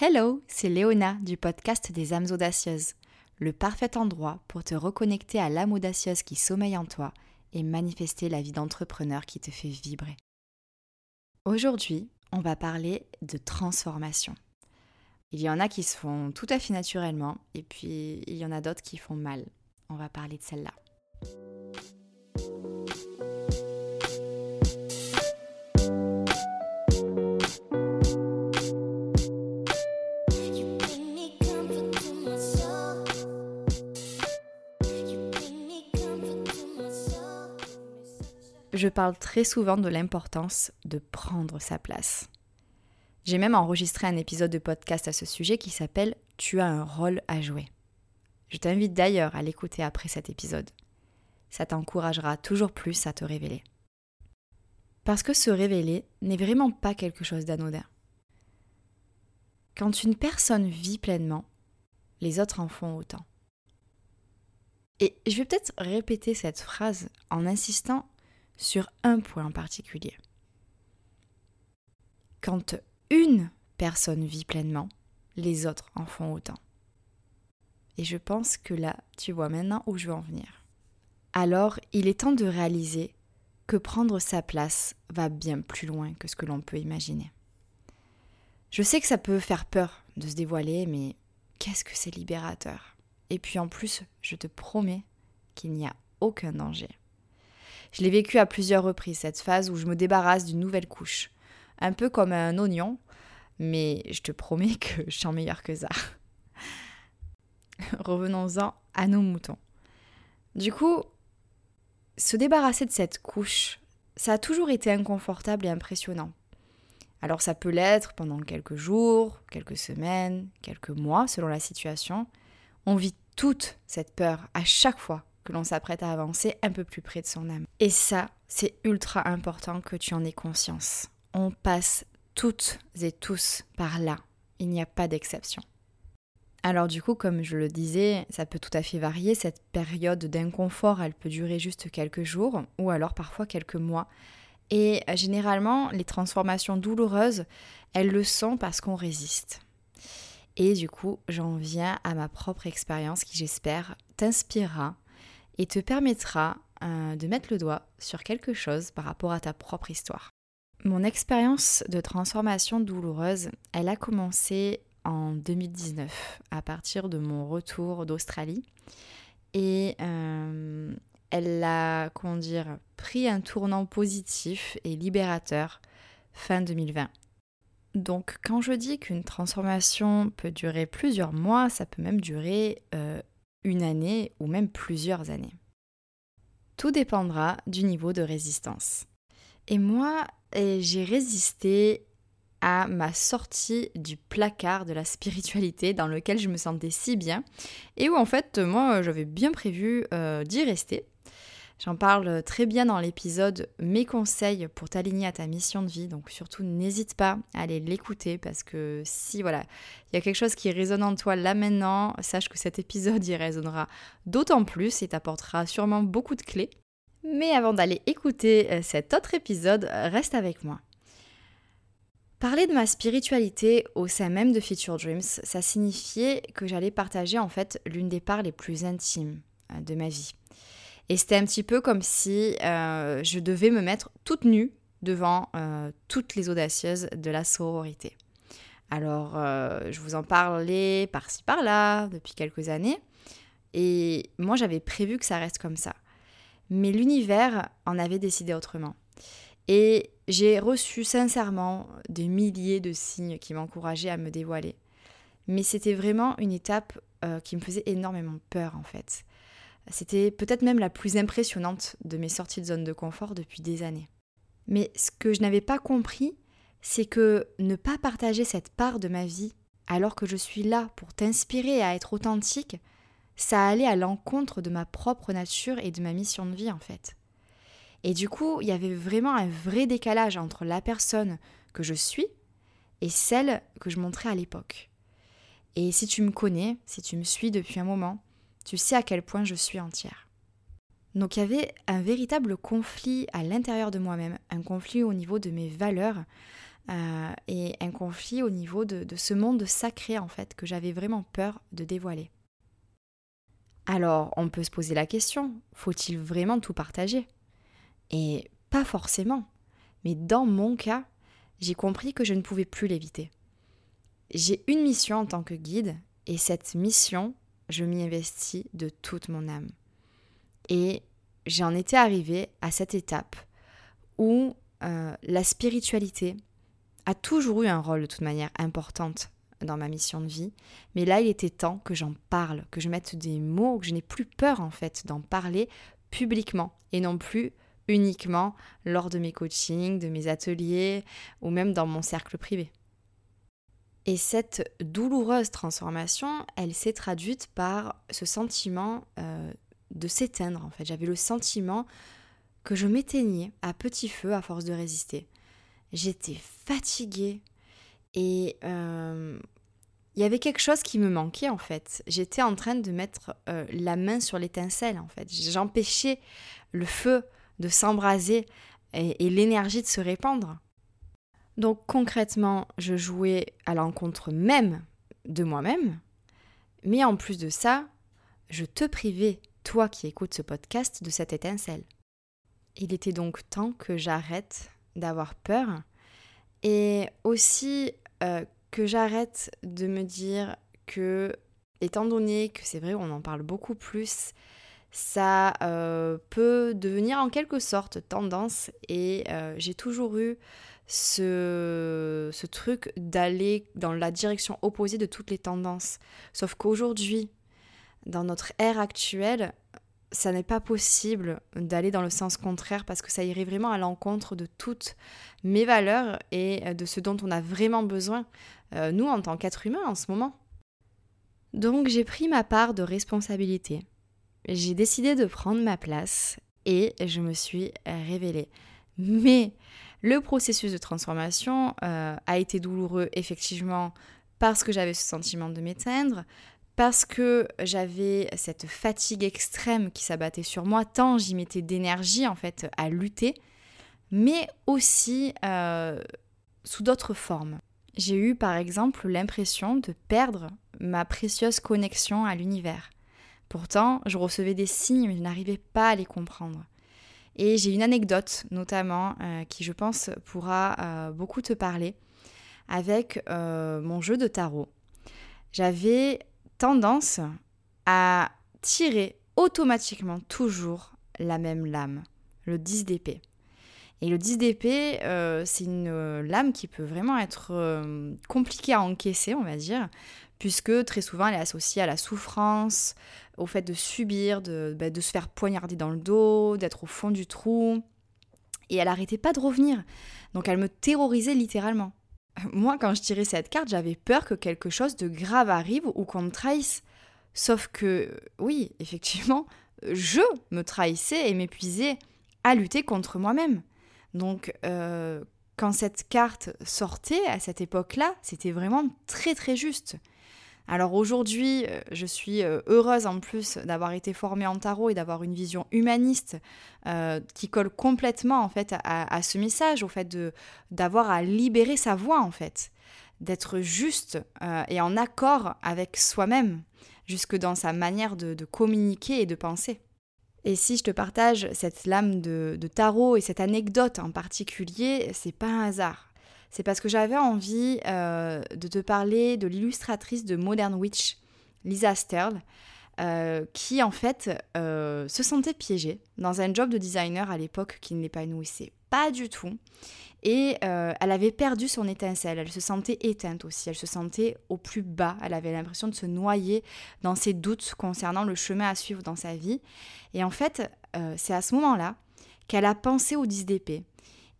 Hello, c'est Léona du podcast des âmes audacieuses, le parfait endroit pour te reconnecter à l'âme audacieuse qui sommeille en toi et manifester la vie d'entrepreneur qui te fait vibrer. Aujourd'hui, on va parler de transformation. Il y en a qui se font tout à fait naturellement et puis il y en a d'autres qui font mal. On va parler de celle-là. Je parle très souvent de l'importance de prendre sa place. J'ai même enregistré un épisode de podcast à ce sujet qui s'appelle Tu as un rôle à jouer. Je t'invite d'ailleurs à l'écouter après cet épisode. Ça t'encouragera toujours plus à te révéler. Parce que se révéler n'est vraiment pas quelque chose d'anodin. Quand une personne vit pleinement, les autres en font autant. Et je vais peut-être répéter cette phrase en insistant sur un point en particulier. Quand une personne vit pleinement, les autres en font autant. Et je pense que là, tu vois maintenant où je veux en venir. Alors, il est temps de réaliser que prendre sa place va bien plus loin que ce que l'on peut imaginer. Je sais que ça peut faire peur de se dévoiler, mais qu'est-ce que c'est libérateur? Et puis en plus, je te promets qu'il n'y a aucun danger. Je l'ai vécu à plusieurs reprises, cette phase où je me débarrasse d'une nouvelle couche. Un peu comme un oignon, mais je te promets que je suis en que ça. Revenons-en à nos moutons. Du coup, se débarrasser de cette couche, ça a toujours été inconfortable et impressionnant. Alors ça peut l'être pendant quelques jours, quelques semaines, quelques mois selon la situation. On vit toute cette peur à chaque fois que l'on s'apprête à avancer un peu plus près de son âme. Et ça, c'est ultra important que tu en aies conscience. On passe toutes et tous par là. Il n'y a pas d'exception. Alors du coup, comme je le disais, ça peut tout à fait varier. Cette période d'inconfort, elle peut durer juste quelques jours ou alors parfois quelques mois. Et généralement, les transformations douloureuses, elles le sont parce qu'on résiste. Et du coup, j'en viens à ma propre expérience qui, j'espère, t'inspirera et te permettra euh, de mettre le doigt sur quelque chose par rapport à ta propre histoire. Mon expérience de transformation douloureuse, elle a commencé en 2019 à partir de mon retour d'Australie et euh, elle a, comment dire, pris un tournant positif et libérateur fin 2020. Donc quand je dis qu'une transformation peut durer plusieurs mois, ça peut même durer euh, une année ou même plusieurs années. Tout dépendra du niveau de résistance. Et moi, eh, j'ai résisté à ma sortie du placard de la spiritualité dans lequel je me sentais si bien et où en fait moi j'avais bien prévu euh, d'y rester J'en parle très bien dans l'épisode Mes conseils pour t'aligner à ta mission de vie. Donc surtout n'hésite pas à aller l'écouter parce que si voilà, il y a quelque chose qui résonne en toi là maintenant, sache que cet épisode y résonnera d'autant plus et t'apportera sûrement beaucoup de clés. Mais avant d'aller écouter euh, cet autre épisode, reste avec moi. Parler de ma spiritualité au sein même de Future Dreams, ça signifiait que j'allais partager en fait l'une des parts les plus intimes euh, de ma vie. Et c'était un petit peu comme si euh, je devais me mettre toute nue devant euh, toutes les audacieuses de la sororité. Alors, euh, je vous en parlais par-ci par-là depuis quelques années. Et moi, j'avais prévu que ça reste comme ça. Mais l'univers en avait décidé autrement. Et j'ai reçu sincèrement des milliers de signes qui m'encourageaient à me dévoiler. Mais c'était vraiment une étape qui me faisait énormément peur en fait. C'était peut-être même la plus impressionnante de mes sorties de zone de confort depuis des années. Mais ce que je n'avais pas compris, c'est que ne pas partager cette part de ma vie alors que je suis là pour t'inspirer à être authentique, ça allait à l'encontre de ma propre nature et de ma mission de vie en fait. Et du coup, il y avait vraiment un vrai décalage entre la personne que je suis et celle que je montrais à l'époque. Et si tu me connais, si tu me suis depuis un moment, tu sais à quel point je suis entière. Donc il y avait un véritable conflit à l'intérieur de moi-même, un conflit au niveau de mes valeurs, euh, et un conflit au niveau de, ce monde sacré en fait que j'avais vraiment peur de dévoiler. Alors on peut se poser la question, faut-il vraiment tout partager? Et pas forcément, mais dans mon cas, j'ai compris que je ne pouvais plus l'éviter. J'ai une mission en tant que guide et cette mission, je m'y investis de toute mon âme. Et j'en étais arrivée à cette étape où euh, la spiritualité a toujours eu un rôle de toute manière importante dans ma mission de vie, mais là il était temps que j'en parle, que je mette des mots, que je n'ai plus peur en fait d'en parler publiquement et non plus uniquement lors de mes coachings, de mes ateliers ou même dans mon cercle privé. Et cette douloureuse transformation, elle s'est traduite par ce sentiment euh, de s'éteindre en fait. J'avais le sentiment que je m'éteignais à petit feu à force de résister. J'étais fatiguée et euh, il y avait quelque chose qui me manquait en fait. J'étais en train de mettre euh, la main sur l'étincelle en fait. J'empêchais le feu de s'embraser et l'énergie de se répandre. Donc concrètement, je jouais à l'encontre même de moi-même, mais en plus de ça, je te privais, toi qui écoutes ce podcast, de cette étincelle. Il était donc temps que j'arrête d'avoir peur et aussi euh, que j'arrête de me dire que, étant donné que c'est vrai, on en parle beaucoup plus, ça euh, peut devenir en quelque sorte tendance et euh, j'ai toujours eu ce, ce truc d'aller dans la direction opposée de toutes les tendances. Sauf qu'aujourd'hui, dans notre ère actuelle, ça n'est pas possible d'aller dans le sens contraire parce que ça irait vraiment à l'encontre de toutes mes valeurs et de ce dont on a vraiment besoin, euh, nous, en tant qu'êtres humains, en ce moment. Donc j'ai pris ma part de responsabilité. J'ai décidé de prendre ma place et je me suis révélée. Mais le processus de transformation euh, a été douloureux effectivement parce que j'avais ce sentiment de m'éteindre, parce que j'avais cette fatigue extrême qui s'abattait sur moi, tant j'y mettais d'énergie en fait à lutter, mais aussi euh, sous d'autres formes. J'ai eu par exemple l'impression de perdre ma précieuse connexion à l'univers. Pourtant, je recevais des signes, mais je n'arrivais pas à les comprendre. Et j'ai une anecdote notamment euh, qui je pense pourra euh, beaucoup te parler avec euh, mon jeu de tarot. J'avais tendance à tirer automatiquement toujours la même lame, le 10 d'épée. Et le 10 d'épée, c'est une lame qui peut vraiment être compliquée à encaisser, on va dire, puisque très souvent elle est associée à la souffrance, au fait de subir, de, bah, de se faire poignarder dans le dos, d'être au fond du trou. Et elle arrêtait pas de revenir. Donc elle me terrorisait littéralement. Moi, quand je tirais cette carte, j'avais peur que quelque chose de grave arrive ou qu'on me trahisse. Sauf que, oui, effectivement, je me trahissais et m'épuisais à lutter contre moi-même. Donc, euh, quand cette carte sortait à cette époque-là, c'était vraiment très très juste. Alors aujourd'hui, euh, je suis euh, heureuse en plus d'avoir été formée en tarot et d'avoir une vision humaniste euh, qui colle complètement en fait à, ce message, au fait d'avoir à libérer sa voix en fait, d'être juste et en accord avec soi-même, jusque dans sa manière de, communiquer et de penser. Et si je te partage cette lame de, de tarot et cette anecdote en particulier, c'est pas un hasard c'est parce que j'avais envie euh, de te parler de l'illustratrice de Modern Witch, Lisa Sterl, euh, qui en fait euh, se sentait piégée dans un job de designer à l'époque qui ne l'épanouissait pas du tout. Et elle avait perdu son étincelle, elle se sentait éteinte aussi, elle se sentait au plus bas, elle avait l'impression de se noyer dans ses doutes concernant le chemin à suivre dans sa vie. Et en fait, c'est à ce moment-là qu'elle a pensé au 10 d'épée.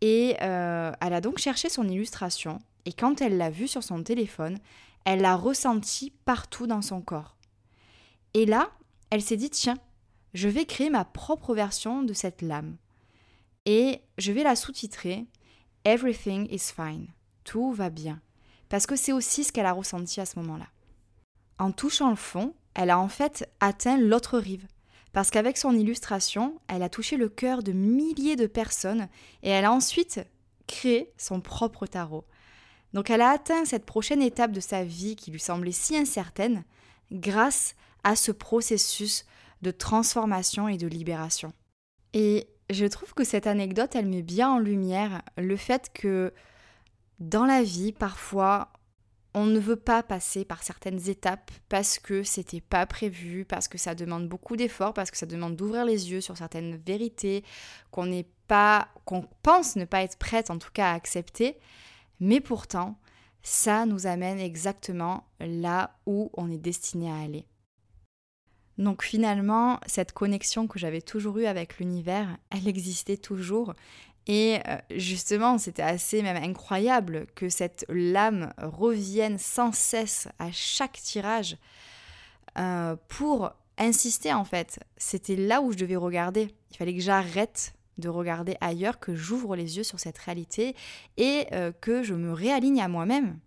Et euh, elle a donc cherché son illustration, et quand elle l'a vue sur son téléphone, elle l'a ressentie partout dans son corps. Et là, elle s'est dit, tiens, je vais créer ma propre version de cette lame. Et je vais la sous-titrer Everything is fine. Tout va bien. Parce que c'est aussi ce qu'elle a ressenti à ce moment-là. En touchant le fond, elle a en fait atteint l'autre rive parce qu'avec son illustration, elle a touché le cœur de milliers de personnes et elle a ensuite créer son propre tarot. Donc elle a atteint cette prochaine étape de sa vie qui lui semblait si incertaine grâce à ce processus de transformation et de libération. Et je trouve que cette anecdote, elle met bien en lumière le fait que dans la vie, parfois, on ne veut pas passer par certaines étapes parce que c'était pas prévu, parce que ça demande beaucoup d'efforts, parce que ça demande d'ouvrir les yeux sur certaines vérités qu'on n'est pas, qu'on pense ne pas être prête en tout cas à accepter. Mais pourtant, ça nous amène exactement là où on est destiné à aller. Donc finalement, cette connexion que j'avais toujours eue avec l'univers, elle existait toujours. Et euh, justement, c'était assez même incroyable que cette lame revienne sans cesse à chaque tirage euh, pour insister en fait. C'était là où je devais regarder. Il fallait que j'arrête de regarder ailleurs, que j'ouvre les yeux sur cette réalité et euh, que je me réaligne à moi-même.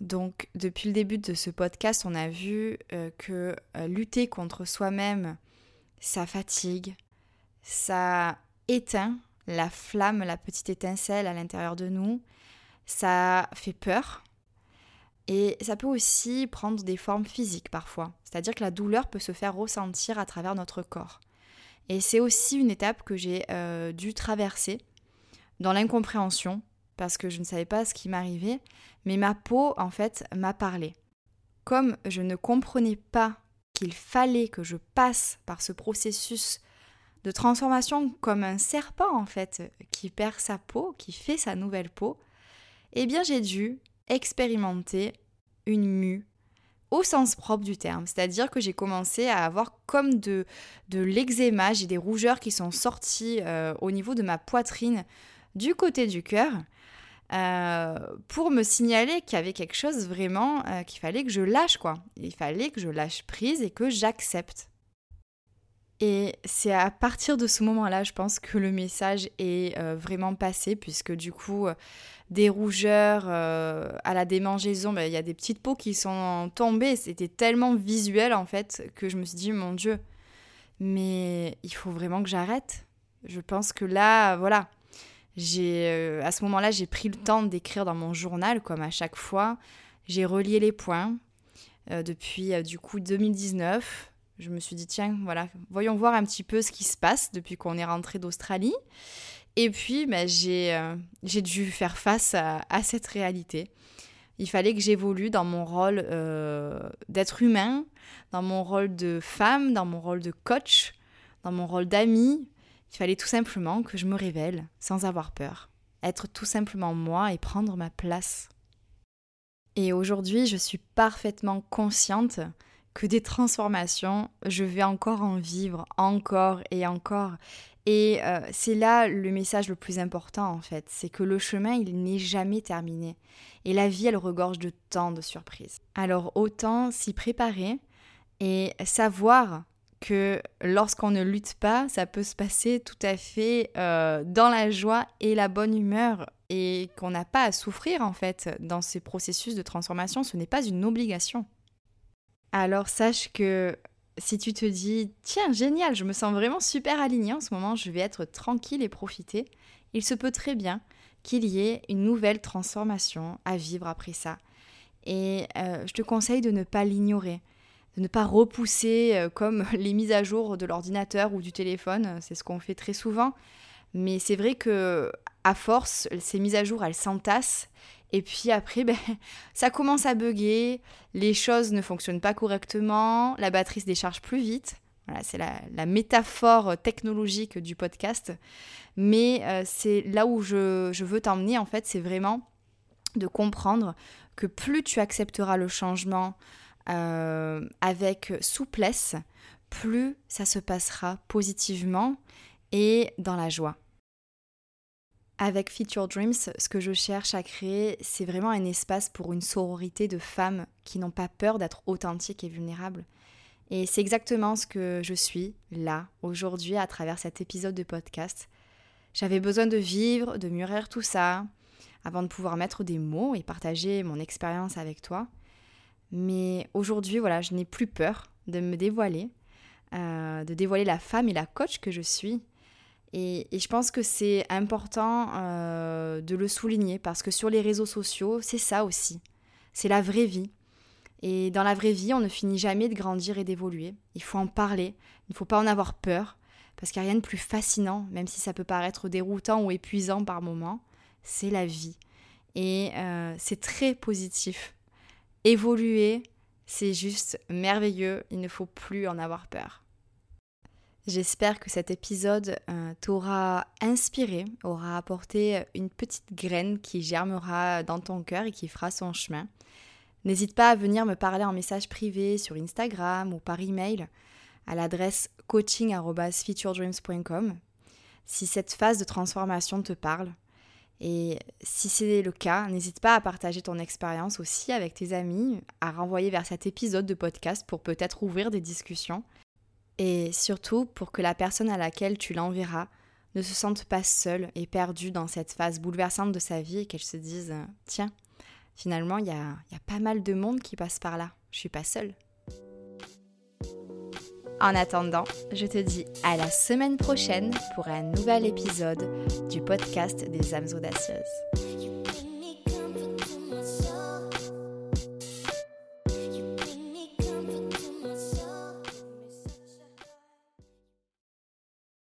Donc depuis le début de ce podcast, on a vu que lutter contre soi-même, ça fatigue, ça éteint la flamme, la petite étincelle à l'intérieur de nous, ça fait peur. Et ça peut aussi prendre des formes physiques parfois. C'est-à-dire que la douleur peut se faire ressentir à travers notre corps. Et c'est aussi une étape que j'ai euh, dû traverser dans l'incompréhension, parce que je ne savais pas ce qui m'arrivait, mais ma peau, en fait, m'a parlé. Comme je ne comprenais pas qu'il fallait que je passe par ce processus de transformation comme un serpent, en fait, qui perd sa peau, qui fait sa nouvelle peau, eh bien j'ai dû expérimenter une mue au sens propre du terme. C'est-à-dire que j'ai commencé à avoir comme de, de l'eczéma, j'ai des rougeurs qui sont sorties euh, au niveau de ma poitrine du côté du cœur. Euh, pour me signaler qu'il y avait quelque chose vraiment euh, qu'il fallait que je lâche quoi. Il fallait que je lâche prise et que j'accepte. Et c'est à partir de ce moment-là, je pense que le message est vraiment passé, puisque du coup, des rougeurs, euh, à la démangeaison, ben, il y a des petites peaux qui sont tombées. C'était tellement visuel en fait que je me suis dit, mon Dieu, mais il faut vraiment que j'arrête. Je pense que là, voilà, j'ai euh, à ce moment-là, j'ai pris le temps d'écrire dans mon journal, comme à chaque fois. J'ai relié les points euh, depuis du coup 2019. Je me suis dit, tiens, voilà, voyons voir un petit peu ce qui se passe depuis qu'on est rentré d'Australie. Et puis, bah, euh, j'ai dû faire face à, cette réalité. Il fallait que j'évolue dans mon rôle euh, d'être humain, dans mon rôle de femme, dans mon rôle de coach, dans mon rôle d'ami. Il fallait tout simplement que je me révèle sans avoir peur, être tout simplement moi et prendre ma place. Et aujourd'hui, je suis parfaitement consciente que des transformations, je vais encore en vivre, encore et encore. Et euh, c'est là le message le plus important en fait, c'est que le chemin il n'est jamais terminé. Et la vie elle regorge de tant de surprises. Alors autant s'y préparer et savoir que lorsqu'on ne lutte pas, ça peut se passer tout à fait euh, dans la joie et la bonne humeur et qu'on n'a pas à souffrir en fait dans ces processus de transformation, ce n'est pas une obligation. Alors sache que si tu te dis, tiens, génial, je me sens vraiment super alignée en ce moment, je vais être tranquille et profiter, il se peut très bien qu'il y ait une nouvelle transformation à vivre après ça. Et euh, je te conseille de ne pas l'ignorer, de ne pas repousser euh, comme les mises à jour de l'ordinateur ou du téléphone, c'est ce qu'on fait très souvent. Mais c'est vrai que à force, ces mises à jour, elles s'entassent et puis après, ben, ça commence à bugger, les choses ne fonctionnent pas correctement, la batterie se décharge plus vite. Voilà, c'est la, métaphore technologique du podcast. Mais euh, c'est là où je, veux t'emmener, en fait, c'est vraiment de comprendre que plus tu accepteras le changement euh, avec souplesse, plus ça se passera positivement et dans la joie. Avec Future Dreams, ce que je cherche à créer, c'est vraiment un espace pour une sororité de femmes qui n'ont pas peur d'être authentiques et vulnérables. Et c'est exactement ce que je suis là, aujourd'hui, à travers cet épisode de podcast. J'avais besoin de vivre, de mûrir tout ça, avant de pouvoir mettre des mots et partager mon expérience avec toi. Mais aujourd'hui, voilà, je n'ai plus peur de me dévoiler, euh, de dévoiler la femme et la coach que je suis Et, je pense que c'est important de le souligner parce que sur les réseaux sociaux, c'est ça aussi. C'est la vraie vie. Et dans la vraie vie, on ne finit jamais de grandir et d'évoluer. Il faut en parler, il ne faut pas en avoir peur, parce qu'il n'y a rien de plus fascinant, même si ça peut paraître déroutant ou épuisant par moments, c'est la vie. Et euh, c'est très positif. Évoluer, c'est juste merveilleux, il ne faut plus en avoir peur. J'espère que cet épisode euh, t'aura inspiré, aura apporté une petite graine qui germera dans ton cœur et qui fera son chemin. N'hésite pas à venir me parler en message privé sur Instagram ou par email à l'adresse coaching.featuredreams.com si cette phase de transformation te parle. Et si c'est le cas, n'hésite pas à partager ton expérience aussi avec tes amis, à renvoyer vers cet épisode de podcast pour peut-être ouvrir des discussions. Et surtout pour que la personne à laquelle tu l'enverras ne se sente pas seule et perdue dans cette phase bouleversante de sa vie et qu'elle se dise Tiens, finalement, il y a, pas mal de monde qui passe par là. Je suis pas seule. En attendant, je te dis à la semaine prochaine pour un nouvel épisode du podcast des âmes audacieuses.